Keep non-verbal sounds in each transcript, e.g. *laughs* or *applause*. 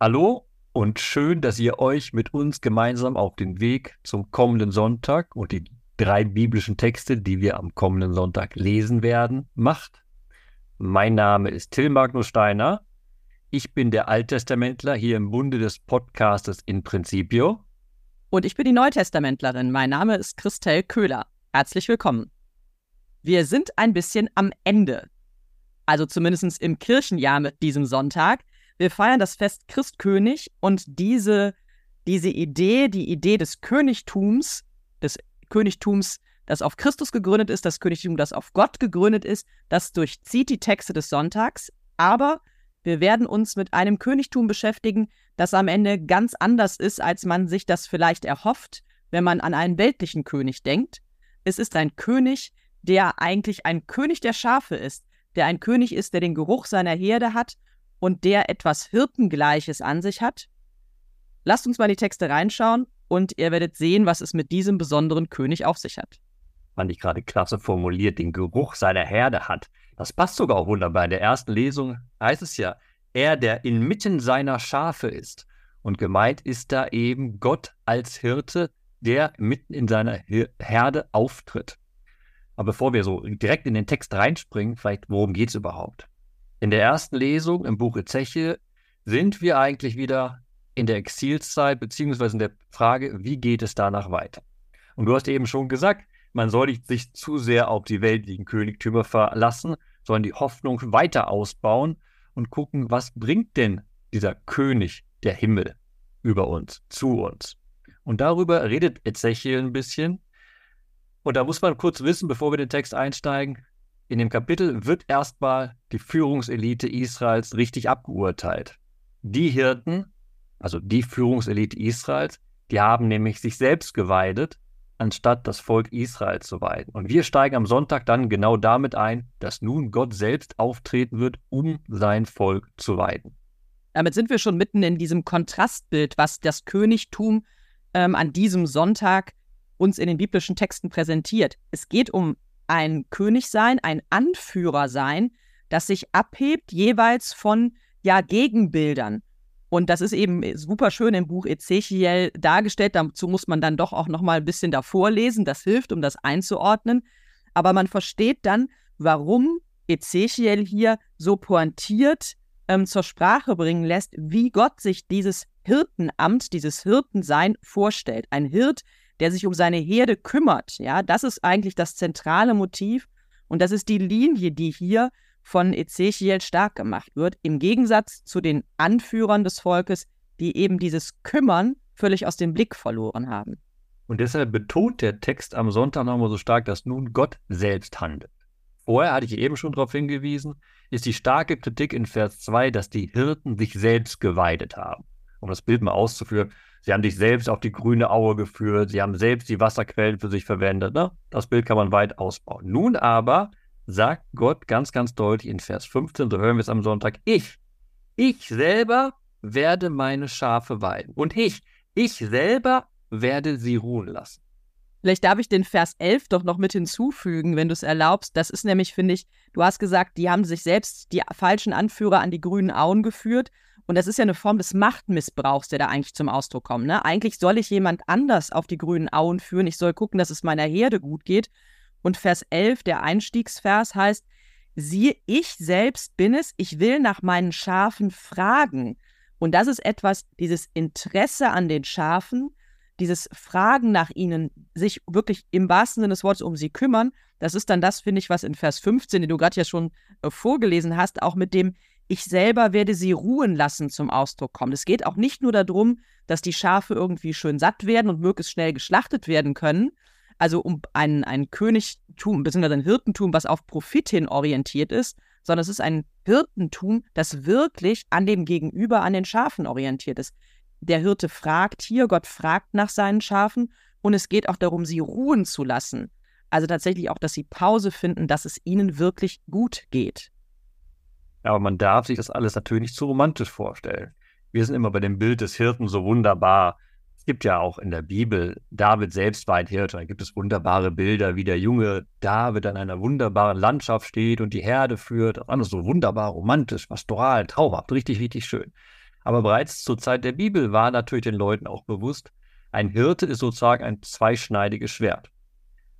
Hallo und schön, dass ihr euch mit uns gemeinsam auf den Weg zum kommenden Sonntag und die drei biblischen Texte, die wir am kommenden Sonntag lesen werden, macht. Mein Name ist Till Magnus Steiner. Ich bin der Alttestamentler hier im Bunde des Podcastes in Principio. Und ich bin die Neutestamentlerin. Mein Name ist Christel Köhler. Herzlich willkommen. Wir sind ein bisschen am Ende. Also zumindest im Kirchenjahr mit diesem Sonntag. Wir feiern das Fest Christkönig und diese, diese Idee, die Idee des Königtums, des Königtums, das auf Christus gegründet ist, das Königtum, das auf Gott gegründet ist, das durchzieht die Texte des Sonntags. Aber wir werden uns mit einem Königtum beschäftigen, das am Ende ganz anders ist, als man sich das vielleicht erhofft, wenn man an einen weltlichen König denkt. Es ist ein König, der eigentlich ein König der Schafe ist, der ein König ist, der den Geruch seiner Herde hat und der etwas Hirtengleiches an sich hat? Lasst uns mal in die Texte reinschauen und ihr werdet sehen, was es mit diesem besonderen König auf sich hat. Fand ich gerade klasse formuliert, den Geruch seiner Herde hat. Das passt sogar auch wunderbar. In der ersten Lesung heißt es ja, er, der inmitten seiner Schafe ist. Und gemeint ist da eben Gott als Hirte, der mitten in seiner Herde auftritt. Aber bevor wir so direkt in den Text reinspringen, vielleicht worum geht es überhaupt? In der ersten Lesung im Buch Ezechiel sind wir eigentlich wieder in der Exilszeit, beziehungsweise in der Frage, wie geht es danach weiter? Und du hast eben schon gesagt, man soll nicht sich zu sehr auf die weltlichen Königtümer verlassen, sondern die Hoffnung weiter ausbauen und gucken, was bringt denn dieser König der Himmel über uns, zu uns. Und darüber redet Ezechiel ein bisschen. Und da muss man kurz wissen, bevor wir den Text einsteigen, in dem Kapitel wird erstmal die Führungselite Israels richtig abgeurteilt. Die Hirten, also die Führungselite Israels, die haben nämlich sich selbst geweidet, anstatt das Volk Israel zu weiden. Und wir steigen am Sonntag dann genau damit ein, dass nun Gott selbst auftreten wird, um sein Volk zu weiden. Damit sind wir schon mitten in diesem Kontrastbild, was das Königtum ähm, an diesem Sonntag uns in den biblischen Texten präsentiert. Es geht um ein König sein, ein Anführer sein, das sich abhebt jeweils von ja Gegenbildern. Und das ist eben super schön im Buch Ezechiel dargestellt. Dazu muss man dann doch auch noch mal ein bisschen davor lesen. Das hilft, um das einzuordnen. Aber man versteht dann, warum Ezechiel hier so pointiert ähm, zur Sprache bringen lässt, wie Gott sich dieses Hirtenamt, dieses Hirtensein vorstellt. Ein Hirt, der sich um seine Herde kümmert. Ja, das ist eigentlich das zentrale Motiv und das ist die Linie, die hier von Ezechiel stark gemacht wird, im Gegensatz zu den Anführern des Volkes, die eben dieses Kümmern völlig aus dem Blick verloren haben. Und deshalb betont der Text am Sonntag nochmal so stark, dass nun Gott selbst handelt. Vorher hatte ich eben schon darauf hingewiesen, ist die starke Kritik in Vers 2, dass die Hirten sich selbst geweidet haben. Um das Bild mal auszuführen, Sie haben sich selbst auf die grüne Aue geführt. Sie haben selbst die Wasserquellen für sich verwendet. Ne? Das Bild kann man weit ausbauen. Nun aber sagt Gott ganz, ganz deutlich in Vers 15, so hören wir es am Sonntag, ich, ich selber werde meine Schafe weiden. Und ich, ich selber werde sie ruhen lassen. Vielleicht darf ich den Vers 11 doch noch mit hinzufügen, wenn du es erlaubst. Das ist nämlich, finde ich, du hast gesagt, die haben sich selbst, die falschen Anführer, an die grünen Auen geführt. Und das ist ja eine Form des Machtmissbrauchs, der da eigentlich zum Ausdruck kommt. Ne? Eigentlich soll ich jemand anders auf die grünen Auen führen. Ich soll gucken, dass es meiner Herde gut geht. Und Vers 11, der Einstiegsvers, heißt, siehe, ich selbst bin es, ich will nach meinen Schafen fragen. Und das ist etwas, dieses Interesse an den Schafen, dieses Fragen nach ihnen, sich wirklich im wahrsten Sinne des Wortes um sie kümmern, das ist dann das, finde ich, was in Vers 15, den du gerade ja schon äh, vorgelesen hast, auch mit dem ich selber werde sie ruhen lassen zum Ausdruck kommt. Es geht auch nicht nur darum, dass die Schafe irgendwie schön satt werden und möglichst schnell geschlachtet werden können, also um ein, ein Königtum bzw. ein Hirtentum, was auf Profit hin orientiert ist, sondern es ist ein Hirtentum, das wirklich an dem Gegenüber, an den Schafen orientiert ist. Der Hirte fragt hier, Gott fragt nach seinen Schafen und es geht auch darum, sie ruhen zu lassen. Also tatsächlich auch, dass sie Pause finden, dass es ihnen wirklich gut geht. Aber man darf sich das alles natürlich nicht zu romantisch vorstellen. Wir sind immer bei dem Bild des Hirten so wunderbar. Es gibt ja auch in der Bibel, David selbst war ein Hirte. Da gibt es wunderbare Bilder, wie der junge David an einer wunderbaren Landschaft steht und die Herde führt. Alles so wunderbar romantisch, pastoral, traumhaft, richtig, richtig schön. Aber bereits zur Zeit der Bibel war natürlich den Leuten auch bewusst, ein Hirte ist sozusagen ein zweischneidiges Schwert.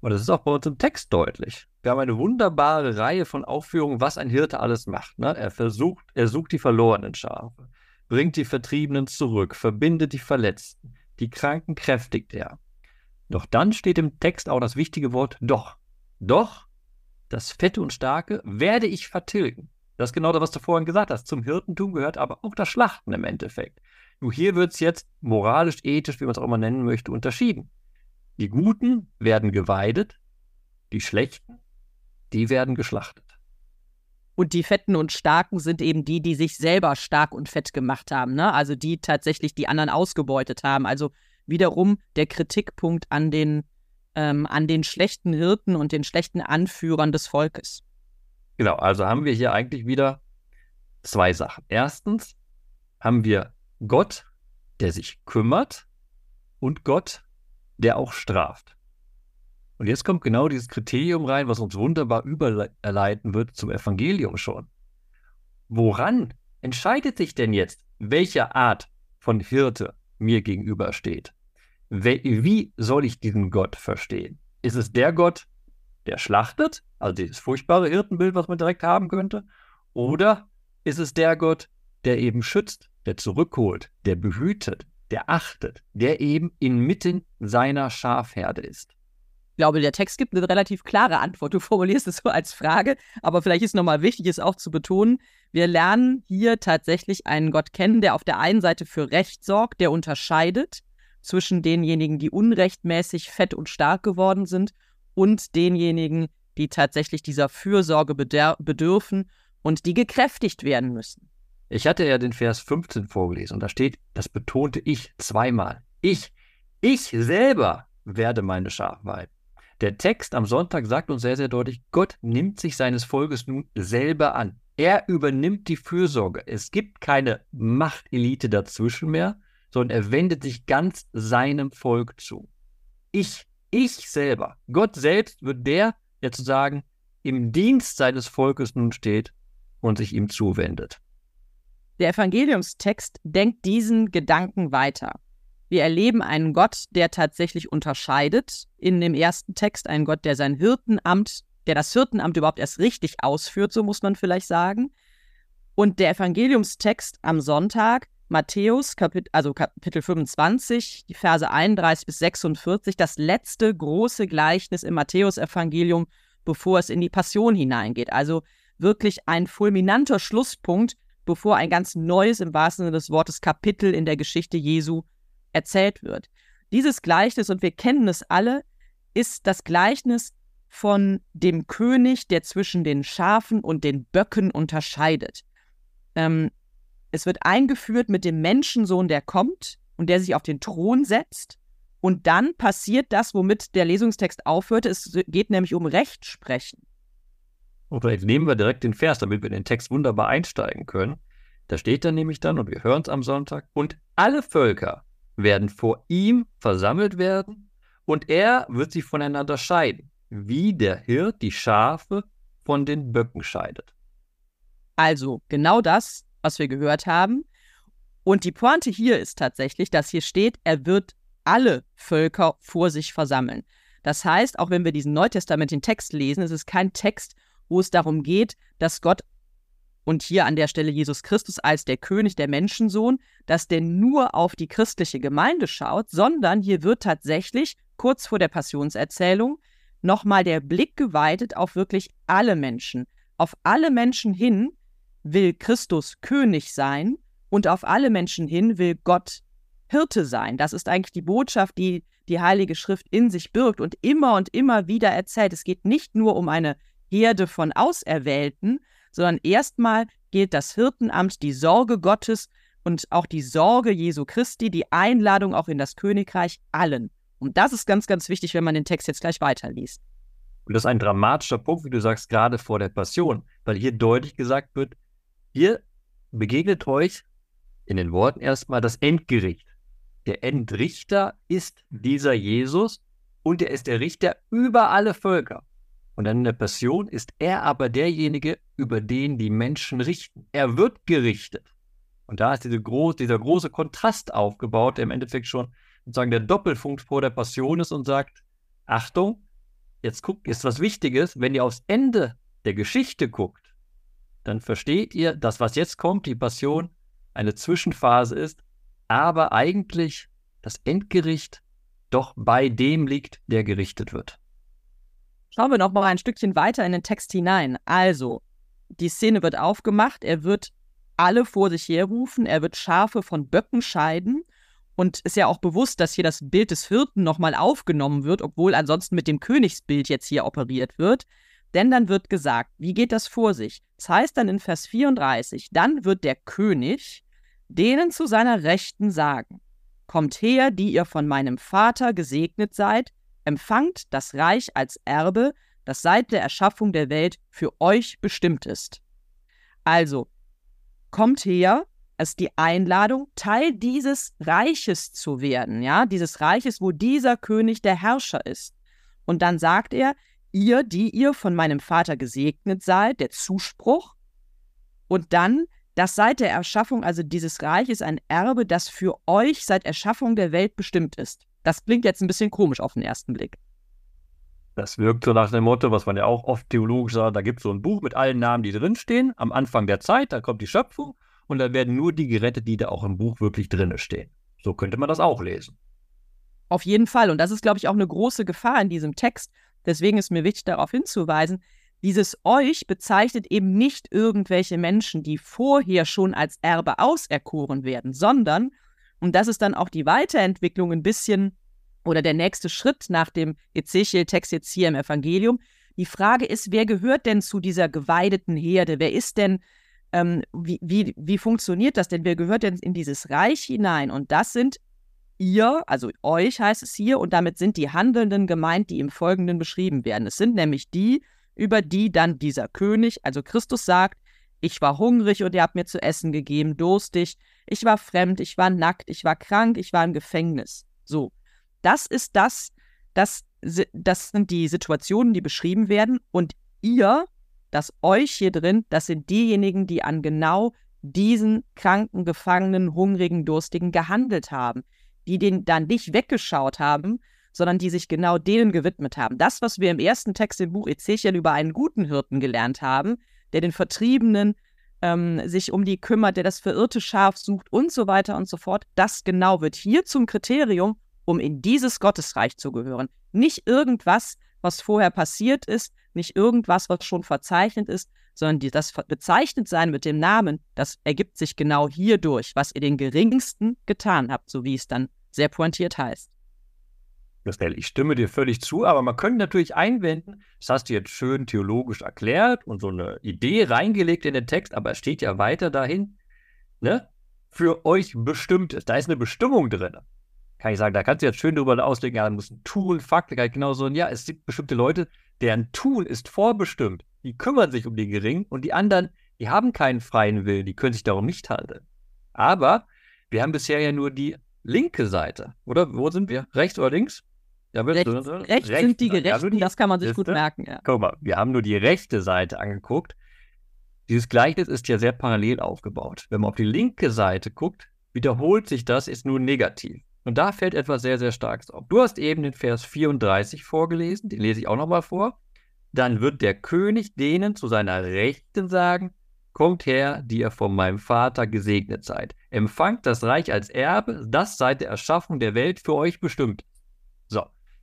Und das ist auch bei uns im Text deutlich. Wir haben eine wunderbare Reihe von Aufführungen, was ein Hirte alles macht. Ne? Er versucht, er sucht die verlorenen Schafe, bringt die Vertriebenen zurück, verbindet die Verletzten, die Kranken kräftigt er. Doch dann steht im Text auch das wichtige Wort doch. Doch, das Fette und Starke werde ich vertilgen. Das ist genau das, was du vorhin gesagt hast. Zum Hirtentum gehört aber auch das Schlachten im Endeffekt. Nur hier wird es jetzt moralisch, ethisch, wie man es auch immer nennen möchte, unterschieden. Die Guten werden geweidet, die Schlechten, die werden geschlachtet. Und die Fetten und Starken sind eben die, die sich selber stark und fett gemacht haben. Ne? Also die tatsächlich die anderen ausgebeutet haben. Also wiederum der Kritikpunkt an den, ähm, an den schlechten Hirten und den schlechten Anführern des Volkes. Genau, also haben wir hier eigentlich wieder zwei Sachen. Erstens haben wir Gott, der sich kümmert und Gott, der auch straft. Und jetzt kommt genau dieses Kriterium rein, was uns wunderbar überleiten wird zum Evangelium schon. Woran entscheidet sich denn jetzt, welche Art von Hirte mir gegenübersteht? Wie soll ich diesen Gott verstehen? Ist es der Gott, der schlachtet, also dieses furchtbare Hirtenbild, was man direkt haben könnte? Oder ist es der Gott, der eben schützt, der zurückholt, der behütet, der achtet, der eben inmitten seiner Schafherde ist? Ich glaube, der Text gibt eine relativ klare Antwort. Du formulierst es so als Frage, aber vielleicht ist nochmal wichtig, es auch zu betonen. Wir lernen hier tatsächlich einen Gott kennen, der auf der einen Seite für Recht sorgt, der unterscheidet zwischen denjenigen, die unrechtmäßig fett und stark geworden sind und denjenigen, die tatsächlich dieser Fürsorge bedürfen und die gekräftigt werden müssen. Ich hatte ja den Vers 15 vorgelesen und da steht, das betonte ich zweimal. Ich, ich selber werde meine Schafe. Der Text am Sonntag sagt uns sehr, sehr deutlich, Gott nimmt sich seines Volkes nun selber an. Er übernimmt die Fürsorge. Es gibt keine Machtelite dazwischen mehr, sondern er wendet sich ganz seinem Volk zu. Ich, ich selber, Gott selbst wird der, der zu sagen, im Dienst seines Volkes nun steht und sich ihm zuwendet. Der Evangeliumstext denkt diesen Gedanken weiter. Wir erleben einen Gott, der tatsächlich unterscheidet. In dem ersten Text einen Gott, der sein Hirtenamt, der das Hirtenamt überhaupt erst richtig ausführt, so muss man vielleicht sagen. Und der Evangeliumstext am Sonntag, Matthäus, Kapit also Kapitel 25, die Verse 31 bis 46, das letzte große Gleichnis im Matthäusevangelium, bevor es in die Passion hineingeht. Also wirklich ein fulminanter Schlusspunkt bevor ein ganz neues, im wahrsten Sinne des Wortes, Kapitel in der Geschichte Jesu erzählt wird. Dieses Gleichnis, und wir kennen es alle, ist das Gleichnis von dem König, der zwischen den Schafen und den Böcken unterscheidet. Ähm, es wird eingeführt mit dem Menschensohn, der kommt und der sich auf den Thron setzt. Und dann passiert das, womit der Lesungstext aufhörte. Es geht nämlich um Rechtsprechen. Und vielleicht nehmen wir direkt den Vers, damit wir in den Text wunderbar einsteigen können. Da steht dann nämlich dann, und wir hören es am Sonntag, und alle Völker werden vor ihm versammelt werden, und er wird sie voneinander scheiden, wie der Hirt die Schafe von den Böcken scheidet. Also genau das, was wir gehört haben. Und die Pointe hier ist tatsächlich, dass hier steht, er wird alle Völker vor sich versammeln. Das heißt, auch wenn wir diesen neutestamentlichen Text lesen, es ist kein Text, wo es darum geht, dass Gott und hier an der Stelle Jesus Christus als der König, der Menschensohn, dass der nur auf die christliche Gemeinde schaut, sondern hier wird tatsächlich kurz vor der Passionserzählung nochmal der Blick geweitet auf wirklich alle Menschen. Auf alle Menschen hin will Christus König sein und auf alle Menschen hin will Gott Hirte sein. Das ist eigentlich die Botschaft, die die Heilige Schrift in sich birgt und immer und immer wieder erzählt. Es geht nicht nur um eine Herde von Auserwählten, sondern erstmal gilt das Hirtenamt, die Sorge Gottes und auch die Sorge Jesu Christi, die Einladung auch in das Königreich allen. Und das ist ganz, ganz wichtig, wenn man den Text jetzt gleich weiterliest. Und das ist ein dramatischer Punkt, wie du sagst, gerade vor der Passion, weil hier deutlich gesagt wird, hier begegnet euch in den Worten erstmal das Endgericht. Der Endrichter ist dieser Jesus und er ist der Richter über alle Völker. Und dann in der Passion ist er aber derjenige, über den die Menschen richten. Er wird gerichtet. Und da ist diese groß, dieser große Kontrast aufgebaut, der im Endeffekt schon sozusagen der Doppelpunkt vor der Passion ist und sagt, Achtung, jetzt guckt, ist was Wichtiges, wenn ihr aufs Ende der Geschichte guckt, dann versteht ihr, dass was jetzt kommt, die Passion, eine Zwischenphase ist, aber eigentlich das Endgericht doch bei dem liegt, der gerichtet wird. Schauen wir noch mal ein Stückchen weiter in den Text hinein. Also, die Szene wird aufgemacht, er wird alle vor sich herrufen, er wird Schafe von Böcken scheiden und ist ja auch bewusst, dass hier das Bild des Hirten nochmal aufgenommen wird, obwohl ansonsten mit dem Königsbild jetzt hier operiert wird. Denn dann wird gesagt, wie geht das vor sich? Das heißt dann in Vers 34, dann wird der König denen zu seiner Rechten sagen, Kommt her, die ihr von meinem Vater gesegnet seid, empfangt das Reich als Erbe, das seit der Erschaffung der Welt für euch bestimmt ist. Also, kommt her, ist die Einladung, Teil dieses Reiches zu werden, ja, dieses Reiches, wo dieser König der Herrscher ist. Und dann sagt er, ihr, die ihr von meinem Vater gesegnet seid, der Zuspruch. Und dann, dass seit der Erschaffung, also dieses Reich ist ein Erbe, das für euch seit Erschaffung der Welt bestimmt ist. Das klingt jetzt ein bisschen komisch auf den ersten Blick. Das wirkt so nach dem Motto, was man ja auch oft theologisch sagt, da gibt es so ein Buch mit allen Namen, die drinstehen, am Anfang der Zeit, da kommt die Schöpfung und dann werden nur die gerettet, die da auch im Buch wirklich drinne stehen. So könnte man das auch lesen. Auf jeden Fall. Und das ist, glaube ich, auch eine große Gefahr in diesem Text. Deswegen ist mir wichtig, darauf hinzuweisen, dieses euch bezeichnet eben nicht irgendwelche Menschen, die vorher schon als Erbe auserkoren werden, sondern, und das ist dann auch die Weiterentwicklung ein bisschen oder der nächste Schritt nach dem Ezechiel-Text jetzt hier im Evangelium. Die Frage ist, wer gehört denn zu dieser geweideten Herde? Wer ist denn, ähm, wie, wie, wie funktioniert das denn? Wer gehört denn in dieses Reich hinein? Und das sind ihr, also euch heißt es hier, und damit sind die Handelnden gemeint, die im Folgenden beschrieben werden. Es sind nämlich die, über die dann dieser König, also Christus sagt, ich war hungrig und ihr habt mir zu essen gegeben, durstig, ich war fremd, ich war nackt, ich war krank, ich war im Gefängnis. So, das ist das, das, das sind die Situationen, die beschrieben werden. Und ihr, das euch hier drin, das sind diejenigen, die an genau diesen kranken, gefangenen, hungrigen, durstigen gehandelt haben, die den dann nicht weggeschaut haben, sondern die sich genau denen gewidmet haben. Das, was wir im ersten Text im Buch Ezechiel über einen guten Hirten gelernt haben, der den Vertriebenen ähm, sich um die kümmert, der das verirrte Schaf sucht und so weiter und so fort, das genau wird hier zum Kriterium, um in dieses Gottesreich zu gehören. Nicht irgendwas, was vorher passiert ist, nicht irgendwas, was schon verzeichnet ist, sondern die, das Bezeichnetsein mit dem Namen, das ergibt sich genau hierdurch, was ihr den geringsten getan habt, so wie es dann sehr pointiert heißt. Ich stimme dir völlig zu, aber man könnte natürlich einwenden, das hast du jetzt schön theologisch erklärt und so eine Idee reingelegt in den Text, aber es steht ja weiter dahin, ne? Für euch bestimmt ist. Da ist eine Bestimmung drin kann ich sagen, da kannst du jetzt schön drüber auslegen, ja, da muss ein Tool, Fakt, kann ich genauso sagen, ja, es gibt bestimmte Leute, deren Tool ist vorbestimmt. Die kümmern sich um die Geringen und die anderen, die haben keinen freien Willen, die können sich darum nicht handeln. Aber wir haben bisher ja nur die linke Seite, oder? Wo sind wir? Rechts oder links? Ja, rechts, rechts, rechts sind die Gerechten, ja, das kann man sich Liste. gut merken. Ja. Guck mal, wir haben nur die rechte Seite angeguckt. Dieses Gleichnis ist ja sehr parallel aufgebaut. Wenn man auf die linke Seite guckt, wiederholt sich das, ist nur negativ. Und da fällt etwas sehr, sehr Starkes auf. Du hast eben den Vers 34 vorgelesen, den lese ich auch nochmal vor. Dann wird der König denen zu seiner Rechten sagen, Kommt her, die ihr von meinem Vater gesegnet seid. Empfangt das Reich als Erbe, das seit der Erschaffung der Welt für euch bestimmt.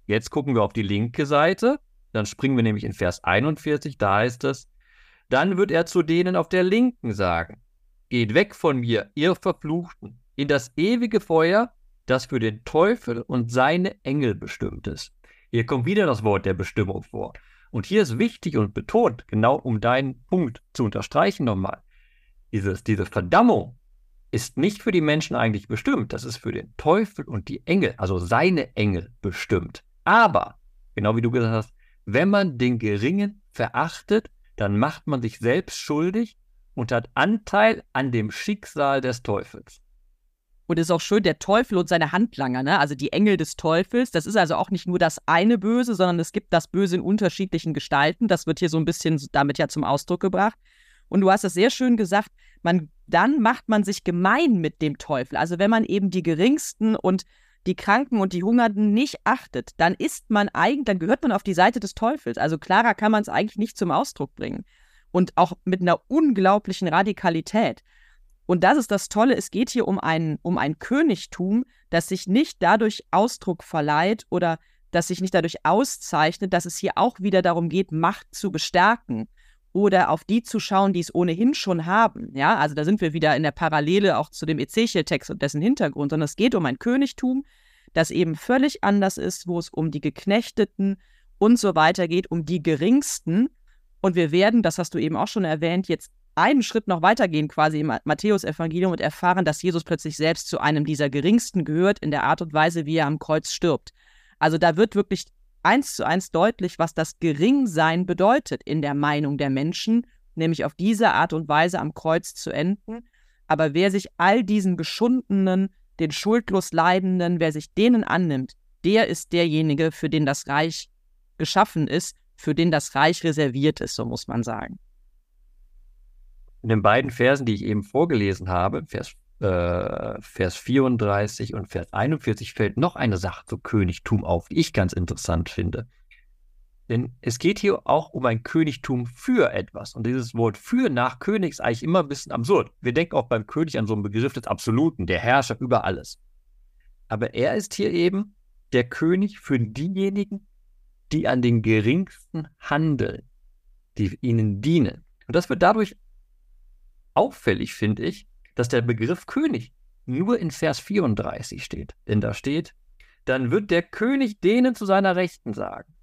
Jetzt gucken wir auf die linke Seite. Dann springen wir nämlich in Vers 41, da heißt es, dann wird er zu denen auf der Linken sagen, Geht weg von mir, ihr Verfluchten, in das ewige Feuer, das für den Teufel und seine Engel bestimmt ist. Hier kommt wieder das Wort der Bestimmung vor. Und hier ist wichtig und betont, genau um deinen Punkt zu unterstreichen nochmal, dieses, diese Verdammung ist nicht für die Menschen eigentlich bestimmt, das ist für den Teufel und die Engel, also seine Engel bestimmt. Aber, genau wie du gesagt hast, wenn man den Geringen verachtet, dann macht man sich selbst schuldig und hat Anteil an dem Schicksal des Teufels. Und es ist auch schön, der Teufel und seine Handlanger, ne? also die Engel des Teufels. Das ist also auch nicht nur das eine Böse, sondern es gibt das Böse in unterschiedlichen Gestalten. Das wird hier so ein bisschen damit ja zum Ausdruck gebracht. Und du hast es sehr schön gesagt, man, dann macht man sich gemein mit dem Teufel. Also wenn man eben die Geringsten und die Kranken und die Hungernden nicht achtet, dann ist man eigentlich, dann gehört man auf die Seite des Teufels. Also klarer kann man es eigentlich nicht zum Ausdruck bringen. Und auch mit einer unglaublichen Radikalität. Und das ist das Tolle, es geht hier um ein, um ein Königtum, das sich nicht dadurch Ausdruck verleiht oder das sich nicht dadurch auszeichnet, dass es hier auch wieder darum geht, Macht zu bestärken oder auf die zu schauen, die es ohnehin schon haben. Ja, also da sind wir wieder in der Parallele auch zu dem Ezechiel-Text und dessen Hintergrund, sondern es geht um ein Königtum, das eben völlig anders ist, wo es um die Geknechteten und so weiter geht, um die Geringsten. Und wir werden, das hast du eben auch schon erwähnt, jetzt einen Schritt noch weitergehen quasi im Matthäus-Evangelium und erfahren, dass Jesus plötzlich selbst zu einem dieser Geringsten gehört in der Art und Weise, wie er am Kreuz stirbt. Also da wird wirklich eins zu eins deutlich, was das Geringsein bedeutet in der Meinung der Menschen, nämlich auf diese Art und Weise am Kreuz zu enden. Aber wer sich all diesen geschundenen, den schuldlos Leidenden, wer sich denen annimmt, der ist derjenige, für den das Reich geschaffen ist, für den das Reich reserviert ist, so muss man sagen in den beiden Versen, die ich eben vorgelesen habe, Vers, äh, Vers 34 und Vers 41, fällt noch eine Sache zu Königtum auf, die ich ganz interessant finde. Denn es geht hier auch um ein Königtum für etwas. Und dieses Wort für nach König ist eigentlich immer ein bisschen absurd. Wir denken auch beim König an so einen Begriff des Absoluten, der Herrscher über alles. Aber er ist hier eben der König für diejenigen, die an den geringsten handeln, die ihnen dienen. Und das wird dadurch auffällig, finde ich, dass der Begriff König nur in Vers 34 steht. Denn da steht, dann wird der König denen zu seiner Rechten sagen.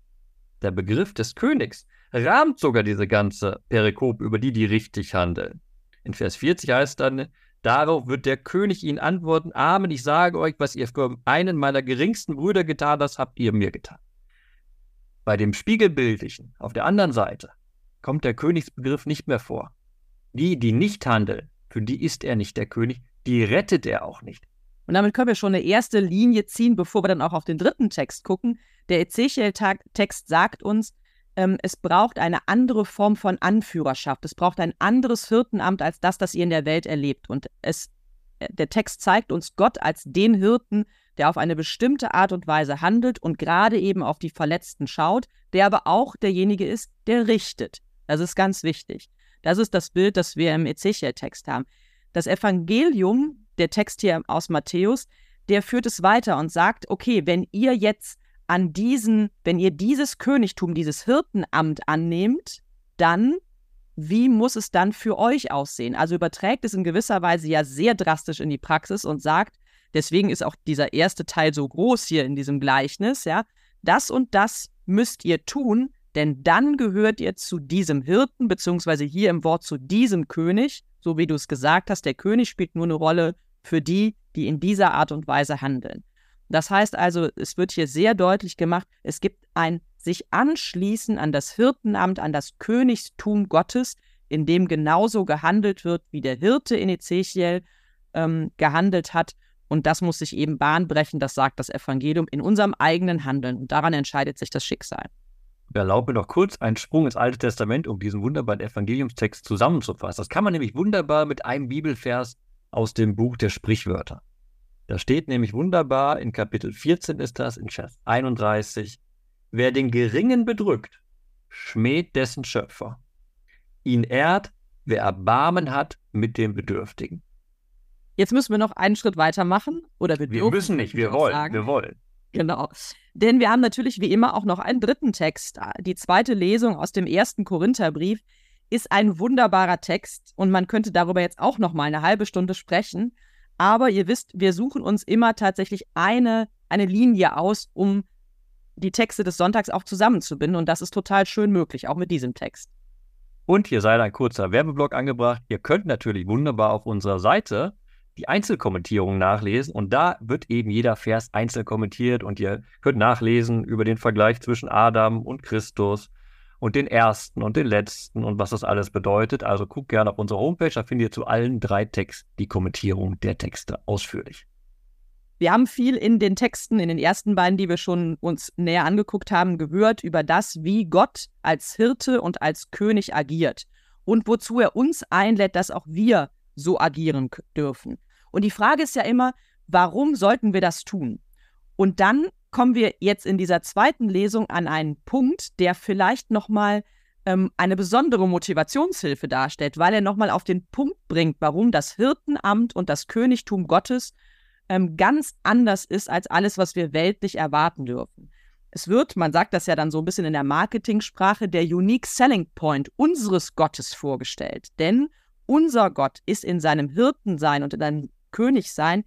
Der Begriff des Königs rahmt sogar diese ganze Perikop, über die die richtig handeln. In Vers 40 heißt dann, darauf wird der König ihnen antworten, Amen, ich sage euch, was ihr für einen meiner geringsten Brüder getan habt, habt ihr mir getan. Bei dem Spiegelbildlichen auf der anderen Seite kommt der Königsbegriff nicht mehr vor. Die, die nicht handeln, für die ist er nicht der König, die rettet er auch nicht. Und damit können wir schon eine erste Linie ziehen, bevor wir dann auch auf den dritten Text gucken. Der Ezechiel-Text sagt uns, ähm, es braucht eine andere Form von Anführerschaft. Es braucht ein anderes Hirtenamt als das, das ihr in der Welt erlebt. Und es, äh, der Text zeigt uns Gott als den Hirten, der auf eine bestimmte Art und Weise handelt und gerade eben auf die Verletzten schaut, der aber auch derjenige ist, der richtet. Das ist ganz wichtig. Das ist das Bild, das wir im Ezechiel-Text haben. Das Evangelium, der Text hier aus Matthäus, der führt es weiter und sagt, okay, wenn ihr jetzt an diesen, wenn ihr dieses Königtum, dieses Hirtenamt annehmt, dann wie muss es dann für euch aussehen? Also überträgt es in gewisser Weise ja sehr drastisch in die Praxis und sagt, deswegen ist auch dieser erste Teil so groß hier in diesem Gleichnis, ja, das und das müsst ihr tun, denn dann gehört ihr zu diesem Hirten, beziehungsweise hier im Wort zu diesem König, so wie du es gesagt hast, der König spielt nur eine Rolle für die, die in dieser Art und Weise handeln. Das heißt also, es wird hier sehr deutlich gemacht, es gibt ein sich anschließen an das Hirtenamt, an das Königstum Gottes, in dem genauso gehandelt wird, wie der Hirte in Ezechiel ähm, gehandelt hat. Und das muss sich eben bahnbrechen, das sagt das Evangelium, in unserem eigenen Handeln. Und daran entscheidet sich das Schicksal. Erlaube mir noch kurz einen Sprung ins Alte Testament, um diesen wunderbaren Evangeliumstext zusammenzufassen. Das kann man nämlich wunderbar mit einem Bibelvers aus dem Buch der Sprichwörter. Da steht nämlich wunderbar, in Kapitel 14 ist das, in Vers 31, wer den Geringen bedrückt, schmäht dessen Schöpfer. Ihn ehrt, wer Erbarmen hat mit dem Bedürftigen. Jetzt müssen wir noch einen Schritt weitermachen. Oder wir, wir müssen nicht, wir wollen, sagen. wir wollen. Genau. Denn wir haben natürlich wie immer auch noch einen dritten Text. Die zweite Lesung aus dem ersten Korintherbrief ist ein wunderbarer Text und man könnte darüber jetzt auch noch mal eine halbe Stunde sprechen. Aber ihr wisst, wir suchen uns immer tatsächlich eine, eine Linie aus, um die Texte des Sonntags auch zusammenzubinden. Und das ist total schön möglich, auch mit diesem Text. Und hier sei ein kurzer Werbeblock angebracht. Ihr könnt natürlich wunderbar auf unserer Seite die Einzelkommentierung nachlesen und da wird eben jeder Vers einzeln kommentiert und ihr könnt nachlesen über den Vergleich zwischen Adam und Christus und den ersten und den letzten und was das alles bedeutet. Also guckt gerne auf unsere Homepage, da findet ihr zu allen drei Texten die Kommentierung der Texte ausführlich. Wir haben viel in den Texten, in den ersten beiden, die wir schon uns näher angeguckt haben, gehört über das, wie Gott als Hirte und als König agiert. und wozu er uns einlädt, dass auch wir so agieren dürfen. Und die Frage ist ja immer, warum sollten wir das tun? Und dann kommen wir jetzt in dieser zweiten Lesung an einen Punkt, der vielleicht nochmal ähm, eine besondere Motivationshilfe darstellt, weil er nochmal auf den Punkt bringt, warum das Hirtenamt und das Königtum Gottes ähm, ganz anders ist als alles, was wir weltlich erwarten dürfen. Es wird, man sagt das ja dann so ein bisschen in der Marketingsprache, der Unique Selling Point unseres Gottes vorgestellt. Denn unser Gott ist in seinem Hirtensein und in seinem Königsein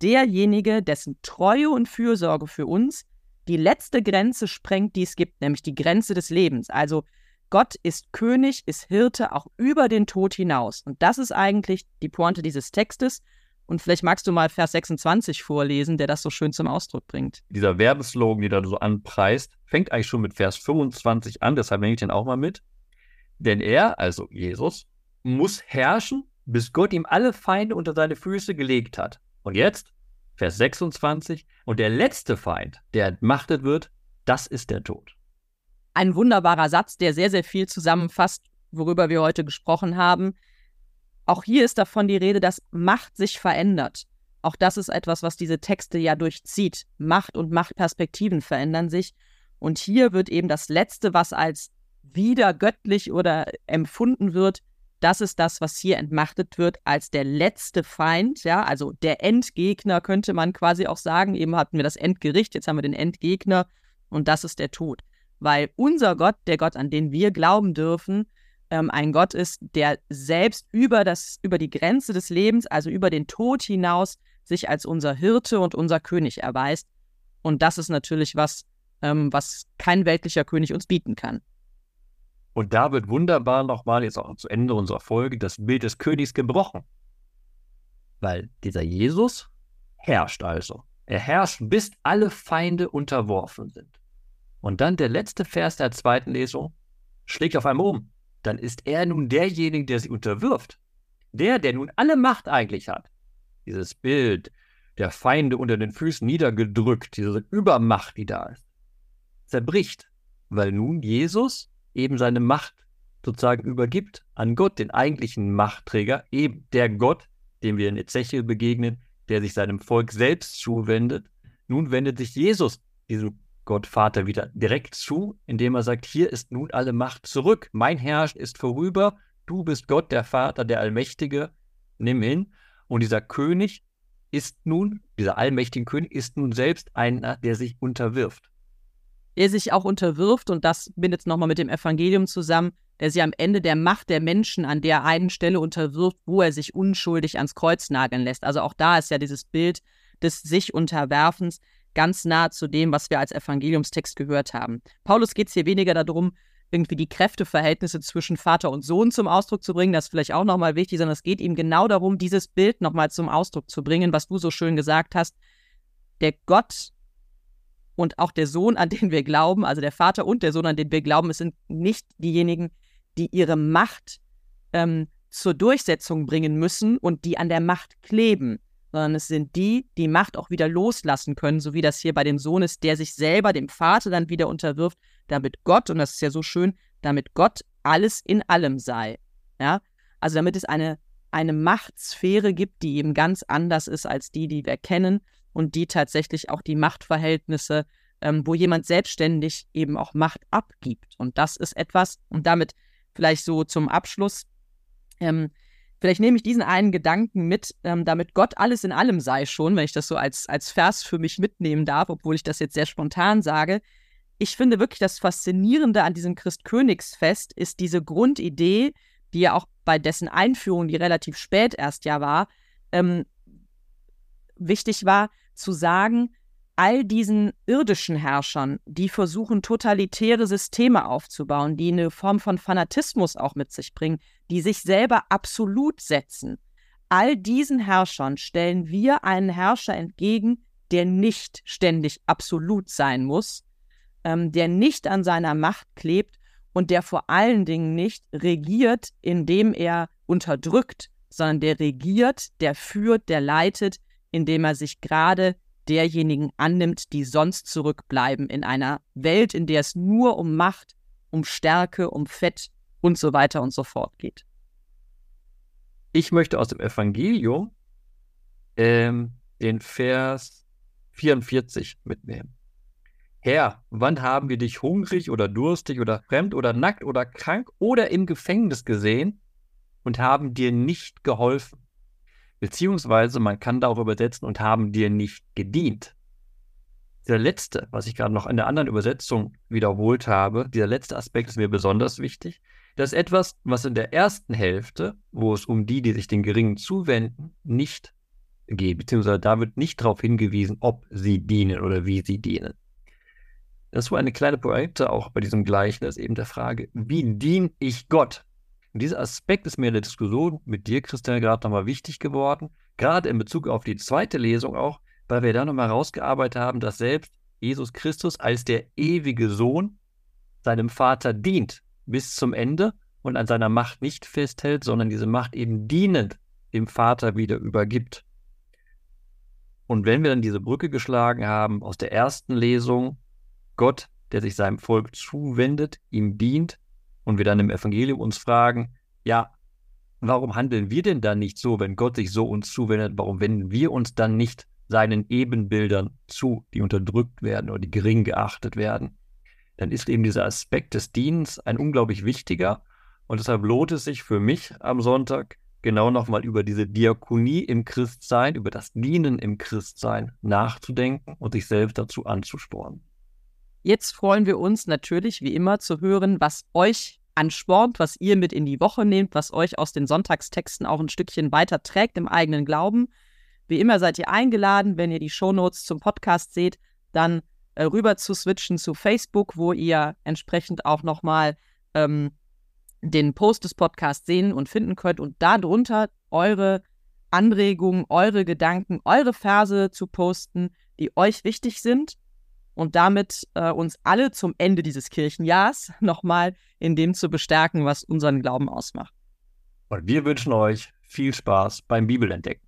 derjenige, dessen Treue und Fürsorge für uns die letzte Grenze sprengt, die es gibt, nämlich die Grenze des Lebens. Also Gott ist König, ist Hirte auch über den Tod hinaus. Und das ist eigentlich die Pointe dieses Textes. Und vielleicht magst du mal Vers 26 vorlesen, der das so schön zum Ausdruck bringt. Dieser Werbeslogan, den du so anpreist, fängt eigentlich schon mit Vers 25 an, deshalb nehme ich den auch mal mit. Denn er, also Jesus, muss herrschen, bis Gott ihm alle Feinde unter seine Füße gelegt hat. Und jetzt, Vers 26, und der letzte Feind, der entmachtet wird, das ist der Tod. Ein wunderbarer Satz, der sehr, sehr viel zusammenfasst, worüber wir heute gesprochen haben. Auch hier ist davon die Rede, dass Macht sich verändert. Auch das ist etwas, was diese Texte ja durchzieht. Macht und Machtperspektiven verändern sich. Und hier wird eben das Letzte, was als wieder göttlich oder empfunden wird, das ist das, was hier entmachtet wird als der letzte Feind, ja, also der Endgegner könnte man quasi auch sagen. Eben hatten wir das Endgericht, jetzt haben wir den Endgegner und das ist der Tod. Weil unser Gott, der Gott, an den wir glauben dürfen, ähm, ein Gott ist, der selbst über, das, über die Grenze des Lebens, also über den Tod hinaus, sich als unser Hirte und unser König erweist. Und das ist natürlich was, ähm, was kein weltlicher König uns bieten kann. Und da wird wunderbar nochmal jetzt auch zu Ende unserer Folge das Bild des Königs gebrochen. Weil dieser Jesus herrscht also. Er herrscht, bis alle Feinde unterworfen sind. Und dann der letzte Vers der zweiten Lesung schlägt auf einmal um. Dann ist er nun derjenige, der sie unterwirft. Der, der nun alle Macht eigentlich hat. Dieses Bild der Feinde unter den Füßen niedergedrückt, diese Übermacht, die da ist, zerbricht. Weil nun Jesus eben seine Macht sozusagen übergibt an Gott, den eigentlichen Machtträger, eben der Gott, dem wir in Ezechiel begegnen, der sich seinem Volk selbst zuwendet. Nun wendet sich Jesus diesem Gott Vater wieder direkt zu, indem er sagt, hier ist nun alle Macht zurück, mein Herrschen ist vorüber, du bist Gott, der Vater, der Allmächtige, nimm hin. Und dieser König ist nun, dieser allmächtige König ist nun selbst einer, der sich unterwirft der sich auch unterwirft, und das bindet es nochmal mit dem Evangelium zusammen, der sich am Ende der Macht der Menschen an der einen Stelle unterwirft, wo er sich unschuldig ans Kreuz nageln lässt. Also auch da ist ja dieses Bild des sich Unterwerfens ganz nah zu dem, was wir als Evangeliumstext gehört haben. Paulus geht es hier weniger darum, irgendwie die Kräfteverhältnisse zwischen Vater und Sohn zum Ausdruck zu bringen, das ist vielleicht auch nochmal wichtig, sondern es geht ihm genau darum, dieses Bild nochmal zum Ausdruck zu bringen, was du so schön gesagt hast. Der Gott und auch der Sohn, an den wir glauben, also der Vater und der Sohn, an den wir glauben, es sind nicht diejenigen, die ihre Macht ähm, zur Durchsetzung bringen müssen und die an der Macht kleben, sondern es sind die, die Macht auch wieder loslassen können, so wie das hier bei dem Sohn ist, der sich selber dem Vater dann wieder unterwirft, damit Gott, und das ist ja so schön, damit Gott alles in allem sei. Ja, also damit es eine, eine Machtsphäre gibt, die eben ganz anders ist als die, die wir kennen und die tatsächlich auch die Machtverhältnisse, ähm, wo jemand selbstständig eben auch Macht abgibt. Und das ist etwas, und damit vielleicht so zum Abschluss, ähm, vielleicht nehme ich diesen einen Gedanken mit, ähm, damit Gott alles in allem sei schon, wenn ich das so als, als Vers für mich mitnehmen darf, obwohl ich das jetzt sehr spontan sage. Ich finde wirklich das Faszinierende an diesem Christkönigsfest ist diese Grundidee, die ja auch bei dessen Einführung, die relativ spät erst ja war, ähm, wichtig war, zu sagen, all diesen irdischen Herrschern, die versuchen, totalitäre Systeme aufzubauen, die eine Form von Fanatismus auch mit sich bringen, die sich selber absolut setzen, all diesen Herrschern stellen wir einen Herrscher entgegen, der nicht ständig absolut sein muss, ähm, der nicht an seiner Macht klebt und der vor allen Dingen nicht regiert, indem er unterdrückt, sondern der regiert, der führt, der leitet, indem er sich gerade derjenigen annimmt, die sonst zurückbleiben in einer Welt, in der es nur um Macht, um Stärke, um Fett und so weiter und so fort geht. Ich möchte aus dem Evangelium ähm, den Vers 44 mitnehmen. Herr, wann haben wir dich hungrig oder durstig oder fremd oder nackt oder krank oder im Gefängnis gesehen und haben dir nicht geholfen? Beziehungsweise man kann da auch übersetzen und haben dir nicht gedient. Der letzte, was ich gerade noch in der anderen Übersetzung wiederholt habe, dieser letzte Aspekt ist mir besonders wichtig. Das ist etwas, was in der ersten Hälfte, wo es um die, die sich den Geringen zuwenden, nicht geht, beziehungsweise da wird nicht darauf hingewiesen, ob sie dienen oder wie sie dienen. Das war eine kleine Pointe auch bei diesem Gleichnis eben der Frage, wie diene ich Gott? Und dieser Aspekt ist mir in der Diskussion mit dir, Christian, gerade nochmal wichtig geworden, gerade in Bezug auf die zweite Lesung auch, weil wir da nochmal rausgearbeitet haben, dass selbst Jesus Christus als der ewige Sohn seinem Vater dient bis zum Ende und an seiner Macht nicht festhält, sondern diese Macht eben dienend dem Vater wieder übergibt. Und wenn wir dann diese Brücke geschlagen haben aus der ersten Lesung, Gott, der sich seinem Volk zuwendet, ihm dient, und wir dann im Evangelium uns fragen, ja, warum handeln wir denn dann nicht so, wenn Gott sich so uns zuwendet, warum wenden wir uns dann nicht seinen Ebenbildern zu, die unterdrückt werden oder die gering geachtet werden? Dann ist eben dieser Aspekt des Dienens ein unglaublich wichtiger und deshalb lohnt es sich für mich am Sonntag, genau nochmal über diese Diakonie im Christsein, über das Dienen im Christsein nachzudenken und sich selbst dazu anzuspornen. Jetzt freuen wir uns natürlich, wie immer, zu hören, was euch anspornt, was ihr mit in die Woche nehmt, was euch aus den Sonntagstexten auch ein Stückchen weiter trägt im eigenen Glauben. Wie immer seid ihr eingeladen, wenn ihr die Shownotes zum Podcast seht, dann äh, rüber zu switchen zu Facebook, wo ihr entsprechend auch nochmal ähm, den Post des Podcasts sehen und finden könnt und darunter eure Anregungen, eure Gedanken, eure Verse zu posten, die euch wichtig sind und damit äh, uns alle zum Ende dieses Kirchenjahrs *laughs* nochmal in dem zu bestärken, was unseren Glauben ausmacht. Und wir wünschen euch viel Spaß beim Bibelentdecken.